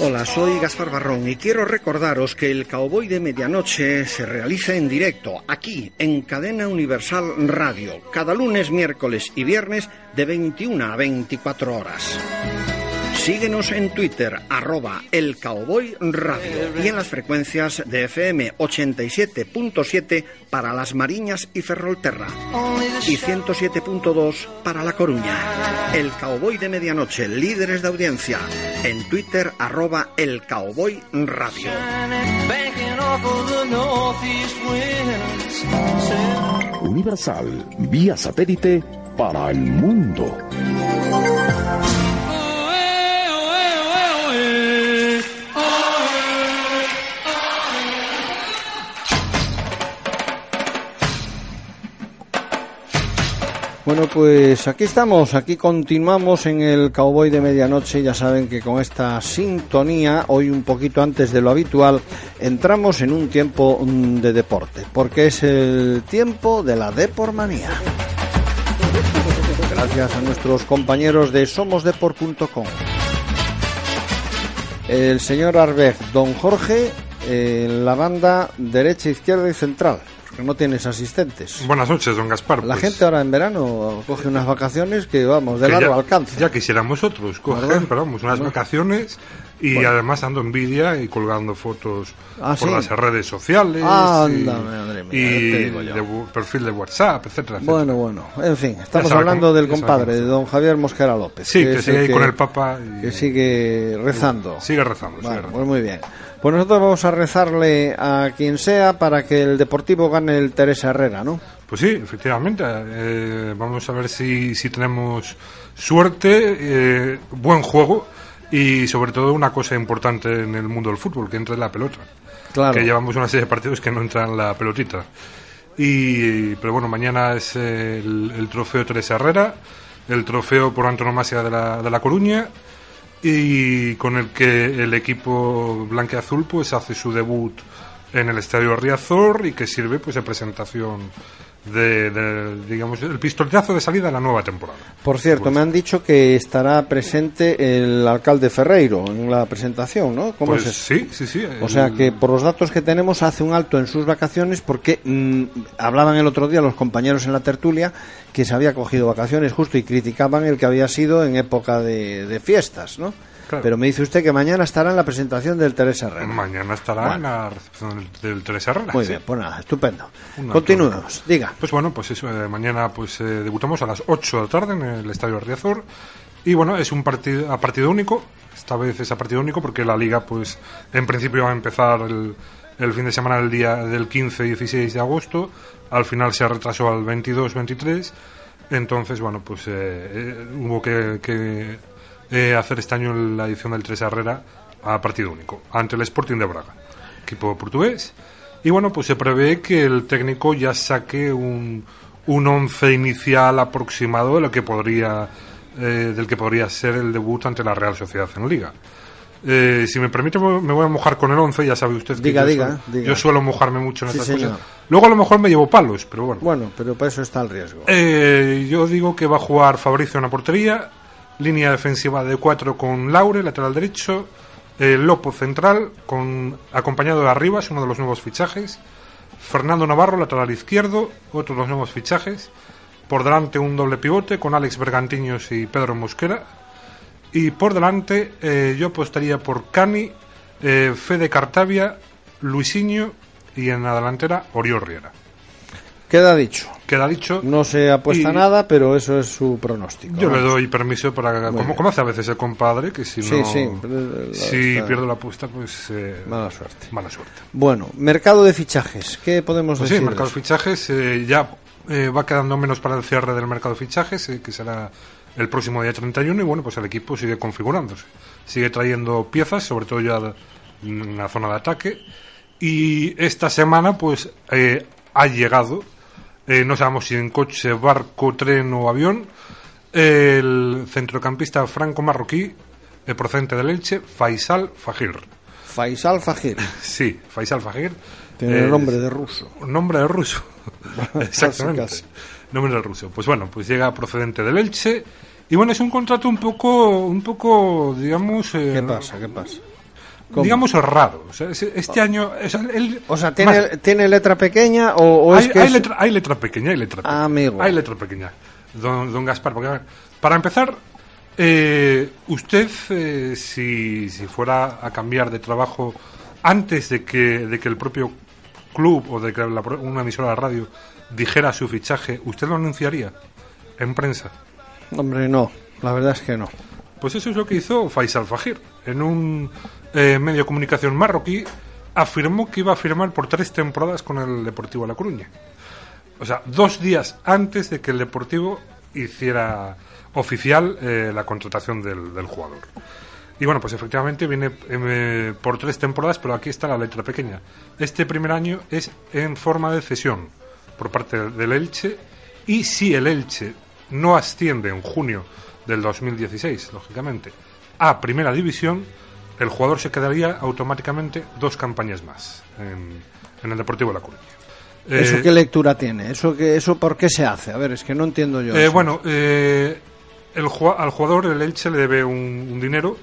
Hola, soy Gaspar Barrón y quiero recordaros que el Cowboy de Medianoche se realiza en directo aquí en Cadena Universal Radio, cada lunes, miércoles y viernes de 21 a 24 horas. Síguenos en Twitter, arroba el Cowboy Radio y en las frecuencias de FM 87.7 para Las Mariñas y Ferrolterra y 107.2 para La Coruña. El Cowboy de Medianoche, líderes de audiencia, en Twitter, arroba el Cowboy Radio. Universal, vía satélite para el mundo. Bueno, pues aquí estamos, aquí continuamos en el Cowboy de Medianoche. Ya saben que con esta sintonía, hoy un poquito antes de lo habitual, entramos en un tiempo mm, de deporte, porque es el tiempo de la Depormanía. Gracias a nuestros compañeros de somosdeport.com. El señor Arbeck, don Jorge, en la banda derecha, izquierda y central no tienes asistentes. Buenas noches, don Gaspar. La pues. gente ahora en verano coge unas vacaciones que, vamos, de largo alcance. Ya quisiéramos otros, coger, pero vamos, unas vacaciones y además ando envidia y colgando fotos ah, por las redes sociales y, madre mía, de perfil de WhatsApp, etcétera, Bueno, bueno, en fin, estamos hablando del compadre, de don Javier Mosquera López. Sí, que, sigue ahí con el Papa. que sigue rezando. Sigue rezando, sigue rezando. Pues muy bien. Pues nosotros vamos a rezarle a quien sea para que el Deportivo gane el Teresa Herrera, ¿no? Pues sí, efectivamente. Eh, vamos a ver si, si tenemos suerte, eh, buen juego y sobre todo una cosa importante en el mundo del fútbol, que entre la pelota. Claro. Que llevamos una serie de partidos que no entran la pelotita. Y, pero bueno, mañana es el, el trofeo Teresa Herrera, el trofeo por antonomasia de la, de la Coruña y con el que el equipo blanqueazul pues hace su debut en el Estadio Riazor y que sirve pues de presentación de, digamos el pistoletazo de salida de la nueva temporada. Por cierto, pues me han dicho que estará presente el alcalde Ferreiro en la presentación, ¿no? ¿Cómo pues Sí, sí, sí. O sea que por los datos que tenemos hace un alto en sus vacaciones porque mm, hablaban el otro día los compañeros en la tertulia que se había cogido vacaciones justo y criticaban el que había sido en época de, de fiestas, ¿no? Pero me dice usted que mañana estará en la presentación del Teresa Herrera. Mañana estará en la recepción del, Teresa Herrera. Muy bien, pues nada, estupendo. Continuemos, diga. Pues bueno, pues eso, eh, mañana pues eh, debutamos a las 8 de la tarde en el Estadio Riazor. Y bueno, es un partido a partido único. Esta vez es a partido único porque la liga, pues en principio va a empezar el, el fin de semana del día del 15 y 16 de agosto. Al final se retrasó al 22-23. Entonces, bueno, pues eh, hubo que, que eh, hacer este año la edición del Tres Herrera a partido único, ante el Sporting de Braga, equipo portugués. Y bueno, pues se prevé que el técnico ya saque un, un once inicial aproximado de lo que podría, eh, del que podría ser el debut ante la Real Sociedad en Liga. Eh, si me permite, me voy a mojar con el 11, ya sabe usted que diga, yo, diga, suelo, diga. yo, suelo, mojarme mucho en estas cosas. Luego a lo mejor me llevo palos, pero bueno. Bueno, pero para eso está el riesgo. Eh, yo digo que va a jugar Fabricio en la portería, línea defensiva de cuatro con Laure, lateral derecho, eh, Lopo central, con acompañado de Arribas, uno de los nuevos fichajes, Fernando Navarro, lateral izquierdo, otro de los nuevos fichajes, por delante un doble pivote con Alex Bergantiños y Pedro Mosquera, y por delante eh, yo apostaría por Cani, eh, Fede Cartavia, Luisinho y en la delantera Oriol Riera. Queda dicho. Queda dicho. No se apuesta nada, pero eso es su pronóstico. Yo le doy permiso para. Como, como, hace a veces el compadre, que si no. Sí, si pierdo la apuesta, pues. Eh, mala suerte. Mala suerte. Bueno, mercado de fichajes. ¿Qué podemos pues decir? Sí, mercado de fichajes. Eh, ya eh, va quedando menos para el cierre del mercado de fichajes, eh, que será el próximo día 31. Y bueno, pues el equipo sigue configurándose. Sigue trayendo piezas, sobre todo ya en la zona de ataque. Y esta semana, pues. ha llegado eh, no sabemos si en coche, barco, tren o avión, el centrocampista franco marroquí, eh, procedente del Elche, Faisal Fajir. Faisal Fajir. Sí, Faisal Fajir. Tiene eh, nombre de ruso. Nombre de ruso. Exactamente. Nombre de ruso. Pues bueno, pues llega procedente del Elche Y bueno, es un contrato un poco, un poco, digamos... Eh, ¿Qué pasa? ¿Qué pasa? Digamos raro. O sea, este año. O sea, ¿tiene, ¿tiene letra pequeña o, hay, es que hay, letra, hay letra pequeña, hay letra pequeña. amigo. Hay letra pequeña, don, don Gaspar. Porque, para empezar, eh, usted, eh, si, si fuera a cambiar de trabajo antes de que, de que el propio club o de que una emisora de radio dijera su fichaje, ¿usted lo anunciaría en prensa? Hombre, no. La verdad es que no. Pues eso es lo que hizo Faisal Fajir. En un eh, medio comunicación marroquí afirmó que iba a firmar por tres temporadas con el Deportivo de La Coruña. O sea, dos días antes de que el Deportivo hiciera oficial eh, la contratación del, jugador. Y bueno, pues efectivamente viene eh, por tres temporadas, pero aquí está la letra pequeña. Este primer año es en forma de cesión por parte del Elche y si el Elche no asciende en junio del 2016, lógicamente, a Primera División, el jugador se quedaría automáticamente dos campañas más en, el Deportivo de La Coruña. ¿Eso eh, qué lectura tiene? ¿Eso, que, ¿Eso por qué se hace? A ver, es que no entiendo yo. Eh, bueno, eh, el, al jugador el Elche le debe un, dinero.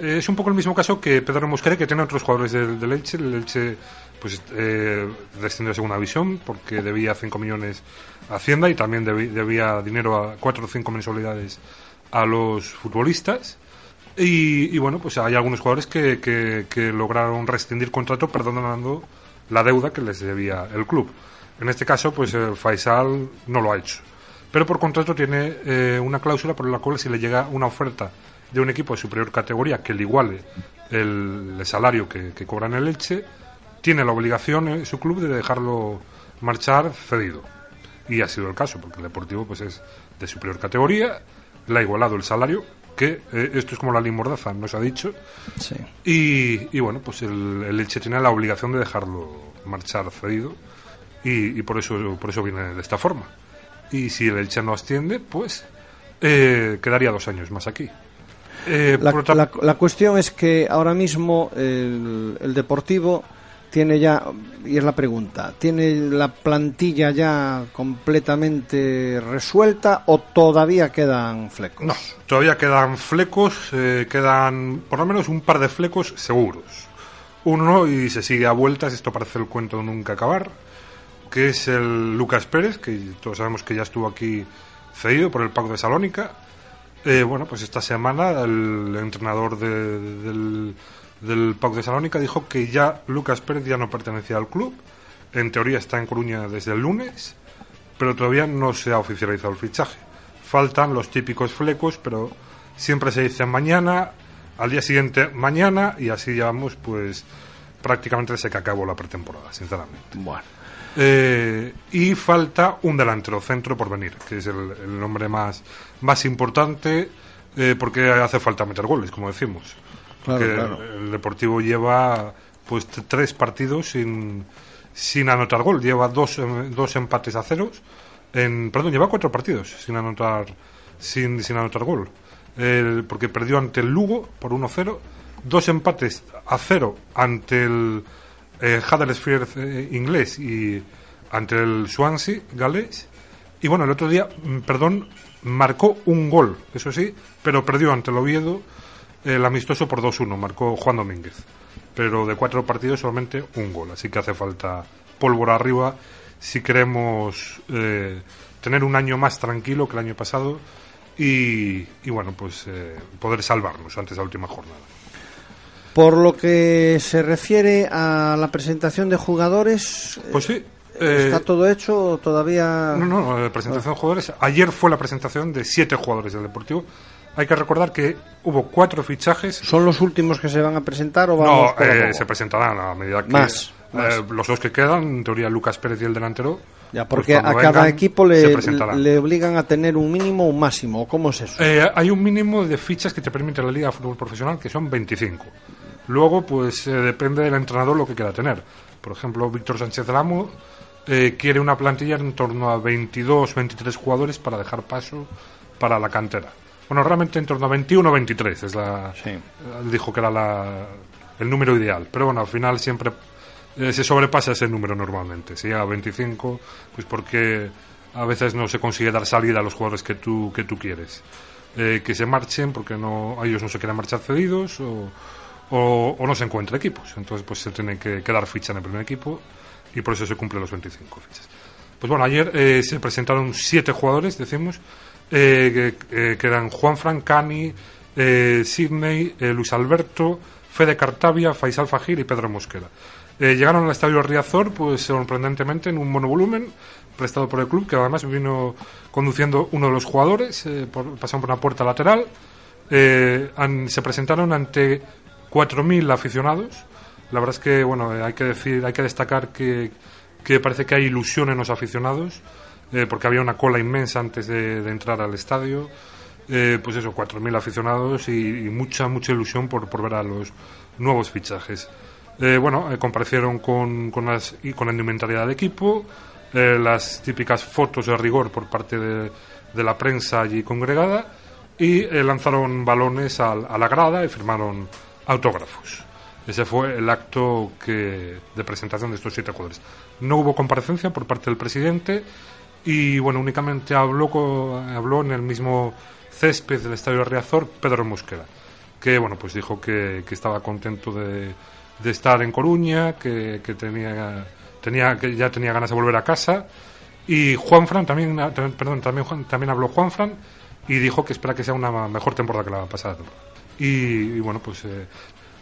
es un poco el mismo caso que Pedro Mosquera, que tiene otros jugadores del, Elche. El Elche pues, descendió a segunda división porque debía 5 millones a Hacienda y también debía, dinero a 4 o 5 mensualidades a los futbolistas. Y, bueno, pues hay algunos jugadores que, que, lograron rescindir contrato perdonando la deuda que les debía el club. En este caso, pues el Faisal no lo ha hecho. Pero por contrato tiene eh, una cláusula por la cual si le llega una oferta de un equipo de superior categoría que le iguale el, salario que, que, cobra en el Elche, tiene la obligación en su club de dejarlo marchar cedido. Y ha sido el caso, porque el Deportivo pues es de superior categoría, le ha igualado el salario que eh, esto es como la limordaza, nos ha dicho. Sí. Y, bueno, pues el, el, Elche tiene la obligación de dejarlo marchar cedido y, por, eso, por eso viene de esta forma. Y si el Elche no asciende, pues eh, quedaría dos años más aquí. Eh, la, la, cuestión es que ahora mismo el, el Deportivo tiene ya, y es la pregunta, ¿tiene la plantilla ya completamente resuelta o todavía quedan flecos? No, todavía quedan flecos, eh, quedan por lo menos un par de flecos seguros. Uno, y se sigue a vueltas, esto parece el cuento de nunca acabar, que es el Lucas Pérez, que todos sabemos que ya estuvo aquí cedido por el Paco de Salónica. Eh, bueno, pues esta semana el entrenador del del PAC de Salónica dijo que ya Lucas Pérez ya no pertenecía al club. En teoría está en Coruña desde el lunes, pero todavía no se ha oficializado el fichaje. Faltan los típicos flecos, pero siempre se dice mañana, al día siguiente mañana, y así llevamos pues prácticamente desde que acabó la pretemporada, sinceramente. Bueno. Eh, y falta un delantero centro por venir, que es el, nombre más, más importante, eh, porque hace falta meter goles, como decimos el Deportivo lleva pues tres partidos sin, sin anotar gol. Lleva dos, em, dos empates a ceros. En, perdón, lleva cuatro partidos sin anotar sin, sin anotar gol. porque perdió ante el Lugo por 1-0. Dos empates a cero ante el eh, Huddersfield eh, inglés y ante el Swansea galés. Y bueno, el otro día, mm, perdón, marcó un gol, eso sí, pero perdió ante el Oviedo el amistoso por 2-1, marcó Juan Domínguez. Pero de cuatro partidos solamente un gol, así que hace falta pólvora arriba si queremos eh, tener un año más tranquilo que el año pasado y, bueno, pues eh, poder salvarnos antes de la última jornada. Por lo que se refiere a la presentación de jugadores, pues sí, ¿Está eh, todo hecho todavía? No, no, la presentación de jugadores. Ayer fue la presentación de siete jugadores del Deportivo. Hay que recordar que hubo cuatro fichajes. ¿Son los últimos que se van a presentar o vamos No, eh, se presentarán a medida que. Más. Eh, los dos que quedan, en teoría Lucas Pérez y el delantero. Ya, pues porque a cada equipo le, le, obligan a tener un mínimo o un máximo. ¿Cómo es eso? Eh, hay un mínimo de fichas que te permite la Liga de Fútbol Profesional, que son 25. Luego, pues depende del entrenador lo que quiera tener. Por ejemplo, Víctor Sánchez Ramo quiere una plantilla en torno a 22, 23 jugadores para dejar paso para la cantera. Bueno, realmente en torno a 21 o 23 es la, dijo que era la, el número ideal. Pero bueno, al final siempre eh, se sobrepasa ese número normalmente. Si llega a 25, pues porque a veces no se consigue dar salida a los jugadores que tú, que tú quieres. eh, que se marchen porque no ellos no se quieren marchar cedidos o, o, no se encuentran equipos. Entonces, pues se tienen que, quedar ficha en el primer equipo y por eso se cumplen los 25 fichas. Pues bueno, ayer eh, se presentaron siete jugadores, decimos, que, eran Juan Francani, Sidney, Luis Alberto, Fede Cartavia, Faisal Fajir y Pedro Mosquera. llegaron al estadio Riazor, pues sorprendentemente, en un monovolumen, prestado por el club, que además vino conduciendo uno de los jugadores, eh, por, pasaron por una puerta lateral. Eh, se presentaron ante 4.000 aficionados. La verdad es que, bueno, eh, hay que decir, hay que destacar que, que parece que hay ilusión en los aficionados, porque había una cola inmensa antes de, entrar al estadio. pues eso, 4.000 aficionados y, mucha, mucha ilusión por, por ver a los nuevos fichajes. bueno, comparecieron con, con, las, con la indumentaria del equipo, eh, las típicas fotos de rigor por parte de, la prensa allí congregada y eh, lanzaron balones a, la grada y firmaron autógrafos. Ese fue el acto que, de presentación de estos siete jugadores. No hubo comparecencia por parte del presidente y bueno, únicamente habló, habló en el mismo césped del Estadio Riazor Pedro Mosquera, que bueno, pues dijo que, estaba contento de, estar en Coruña, que, que tenía tenía que ya tenía ganas de volver a casa y Juanfran también, perdón, también también habló Juanfran y dijo que espera que sea una mejor temporada que la pasada. Y, bueno, pues eh,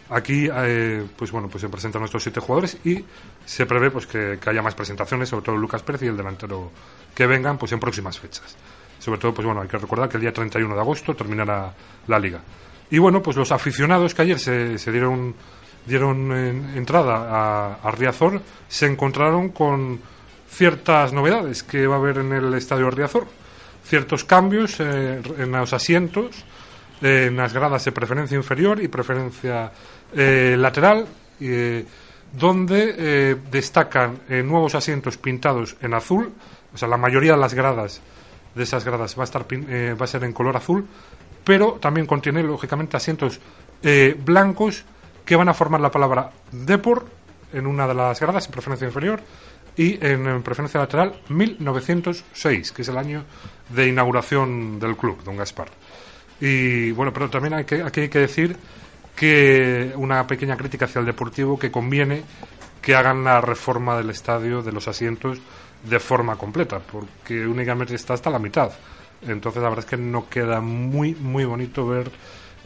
aquí eh, pues bueno, pues se presentan nuestros siete jugadores y se prevé pues que, haya más presentaciones, sobre todo Lucas Pérez y el delantero que vengan pues en próximas fechas. Sobre todo pues bueno, hay que recordar que el día 31 de agosto terminará la liga. Y bueno, pues los aficionados que ayer se, dieron dieron entrada a, Riazor, se encontraron con ciertas novedades que va a haber en el estadio Riazor, ciertos cambios eh, en los asientos, eh, en las gradas de preferencia inferior y preferencia eh, lateral, donde destacan nuevos asientos pintados en azul, o sea, la mayoría de las gradas de esas gradas va a, estar, va a ser en color azul, pero también contiene, lógicamente, asientos blancos que van a formar la palabra Depor en una de las gradas en preferencia inferior y en, preferencia lateral 1906, que es el año de inauguración del club, don Gaspar. Y bueno, pero también hay que, aquí hay que decir que una pequeña crítica hacia el Deportivo que conviene que hagan la reforma del estadio, de los asientos, de forma completa, porque únicamente está hasta la mitad. Entonces la verdad es que no queda muy, muy bonito ver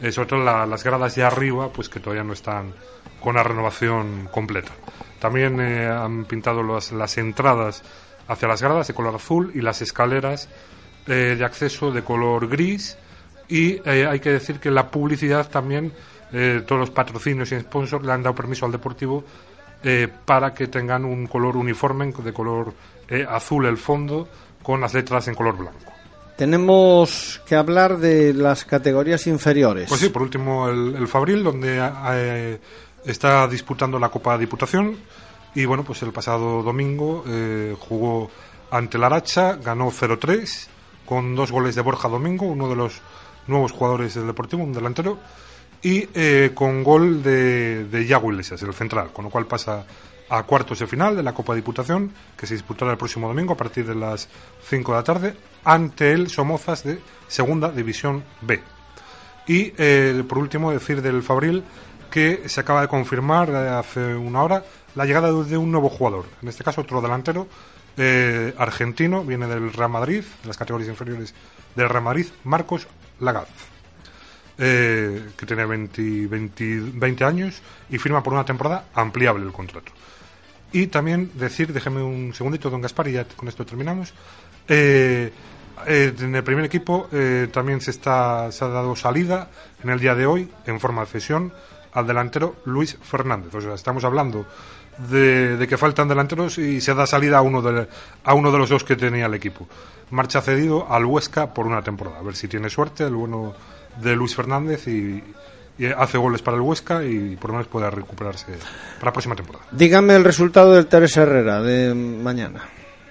eh, sobre todo las gradas de arriba, pues que todavía no están con la renovación completa. También eh, han pintado las entradas hacia las gradas de color azul y las escaleras eh, de acceso de color gris. Y hay que decir que la publicidad también, todos los patrocinios y sponsors le han dado permiso al Deportivo para que tengan un color uniforme de color azul el fondo con las letras en color blanco tenemos que hablar de las categorías inferiores. Pues sí, por último el, Fabril, donde eh, está disputando la Copa de Diputación. Y bueno, pues el pasado domingo eh, jugó ante la Aracha, ganó 0-3 con dos goles de Borja Domingo, uno de los nuevos jugadores del Deportivo, un delantero, y eh, con gol de, de Yago Iglesias, el central, con lo cual pasa a cuartos de final de la Copa Diputación, que se disputará el próximo domingo a partir de las 5 de la tarde, ante el Somozas de Segunda División B. Y eh, por último, decir del Fabril que se acaba de confirmar eh, hace una hora la llegada de un nuevo jugador, en este caso otro delantero argentino, viene del Real Madrid, de las categorías inferiores del Real Madrid, Marcos Lagaz. que tiene 20, 20 años y firma por una temporada ampliable el contrato. Y también decir, déjeme un segundito, don Gaspar, y ya con esto terminamos. Eh, eh, en el primer equipo eh, también se, está, se ha dado salida en el día de hoy, en forma de cesión, al delantero Luis Fernández. O sea, estamos hablando de, que faltan delanteros y se da salida a uno, de, a uno de los dos que tenía el equipo. Marcha cedido al Huesca por una temporada. A ver si tiene suerte el bueno de Luis Fernández y, hace goles para el Huesca y por lo menos pueda recuperarse para la próxima temporada. Dígame el resultado del Teresa Herrera de mañana.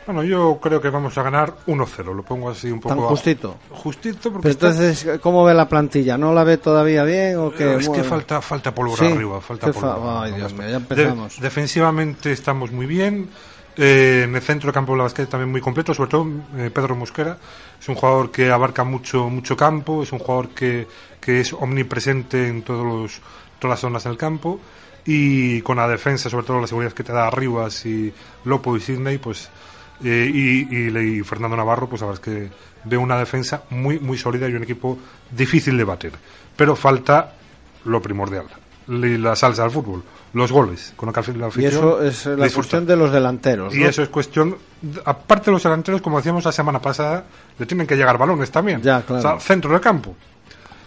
Bueno, yo creo que vamos a ganar 1-0, lo pongo así un poco... ¿Tan justito? justito porque... entonces, ¿cómo ve la plantilla? ¿No la ve todavía bien o qué? Es que falta, falta pólvora arriba, falta pólvora. Ay, Dios mío, ya empezamos. defensivamente estamos muy bien, Eh, en el centro de campo la Basquet también muy completo, sobre todo eh, Pedro Mosquera. Es un jugador que abarca mucho mucho campo, es un jugador que, que es omnipresente en todos los, todas las zonas del campo y con la defensa, sobre todo la seguridad que te da Rivas y Lopo y Sidney, pues eh, y, y, y, Fernando Navarro, pues la verdad es que veo una defensa muy muy sólida y un equipo difícil de bater. Pero falta lo primordial, la salsa del fútbol, los goles. Con la y eso es la cuestión de los delanteros. Y eso es cuestión, aparte de los delanteros, como decíamos la semana pasada, le tienen que llegar balones también. Ya, claro. O sea, centro de campo.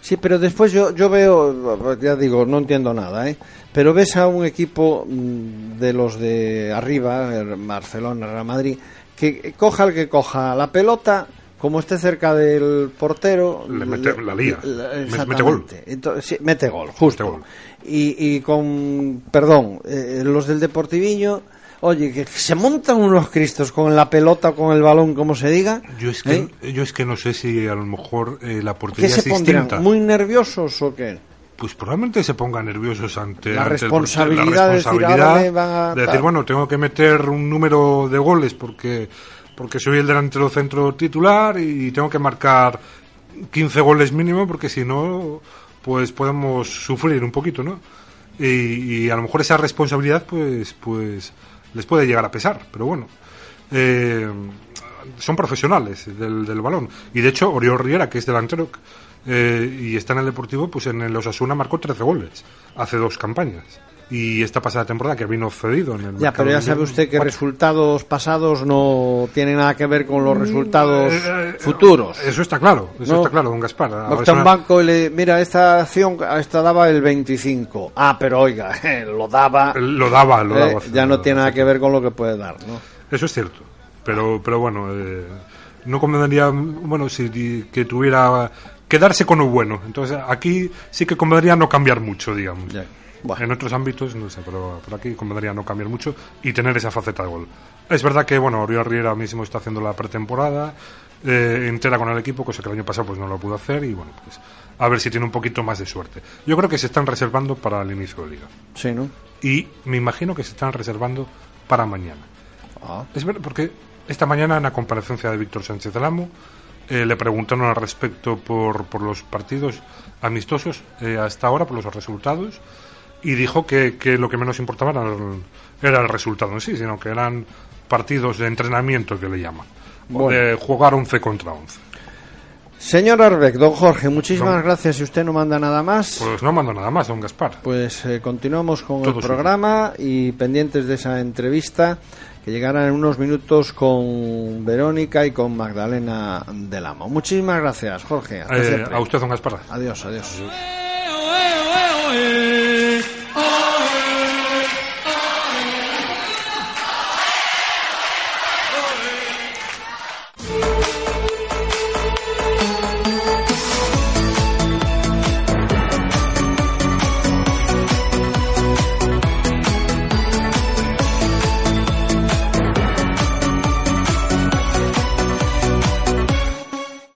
Sí, pero después yo, yo veo, ya digo, no entiendo nada, ¿eh? pero ves a un equipo mm, de los de arriba, Barcelona, Real Madrid, que coja el que coja la pelota, como esté cerca del portero, le mete la lía, mete gol. Entonces, sí, mete gol, justo. Y, y, con, perdón, eh, los del Deportiviño Oye, que se montan unos cristos con la pelota, con el balón, como se diga. Yo es que, ¿eh? yo es que no sé si a lo mejor eh, la portería ¿Qué se es distinta. ¿Muy nerviosos o qué? Pues probablemente se pongan nerviosos ante la responsabilidad, la responsabilidad de, decir, bueno, tengo que meter un número de goles porque porque soy el delantero centro titular y tengo que marcar 15 goles mínimo porque si no, pues podemos sufrir un poquito, ¿no? Y, y, a lo mejor esa responsabilidad, pues, pues les puede llegar a pesar, pero bueno. Eh, son profesionales del, del, balón. Y de hecho, Oriol Riera, que es delantero eh, y está en el Deportivo, pues en el Osasuna marcó 13 goles hace dos campañas y esta pasada temporada que vino cedido en el Ya, pero ya sabe usted que resultados pasados no tienen nada que ver con los mm, resultados eh, eh, futuros. Eso está claro, eso está claro, don Gaspar. está un banco y le mira, esta acción esta daba el 25. Ah, pero oiga, lo daba. Lo daba, lo daba. Eh, ya no tiene nada que ver con lo que puede dar, ¿no? Eso es cierto. Pero pero bueno, no convendría bueno si que tuviera quedarse con lo bueno. Entonces, aquí sí que convendría no cambiar mucho, digamos. En otros ámbitos, no sé, pero por aquí convendría no cambiar mucho y tener esa faceta de gol. Es verdad que, bueno, Oriol Riera mismo está haciendo la pretemporada eh, entera con el equipo, cosa que el año pasado pues no lo pudo hacer y, bueno, pues a ver si tiene un poquito más de suerte. Yo creo que se están reservando para el inicio de liga. Sí, ¿no? Y me imagino que se están reservando para mañana. Ah. Es verdad, porque esta mañana en la comparecencia de Víctor Sánchez del Amo eh, le preguntaron al respecto por, por los partidos amistosos eh, hasta ahora, por los resultados y dijo que, que lo que menos importaba era el, era el, resultado en sí, sino que eran partidos de entrenamiento que le llaman, de jugar 11 contra 11. Señor Arbeck, don Jorge, muchísimas gracias. Si usted no manda nada más. Pues no mando nada más, don Gaspar. Pues eh, continuamos con el programa y pendientes de esa entrevista que llegará en unos minutos con Verónica y con Magdalena del Amo. Muchísimas gracias, Jorge. Eh, a usted, don Asparra. adiós. adiós. adiós.